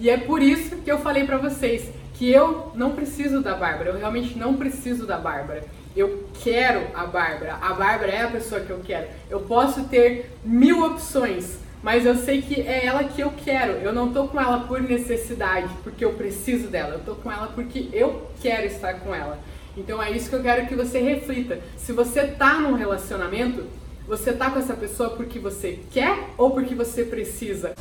E é por isso que eu falei para vocês que eu não preciso da Bárbara, eu realmente não preciso da Bárbara. Eu quero a Bárbara, a Bárbara é a pessoa que eu quero. Eu posso ter mil opções, mas eu sei que é ela que eu quero. Eu não tô com ela por necessidade, porque eu preciso dela. Eu tô com ela porque eu quero estar com ela. Então é isso que eu quero que você reflita. Se você tá num relacionamento, você tá com essa pessoa porque você quer ou porque você precisa?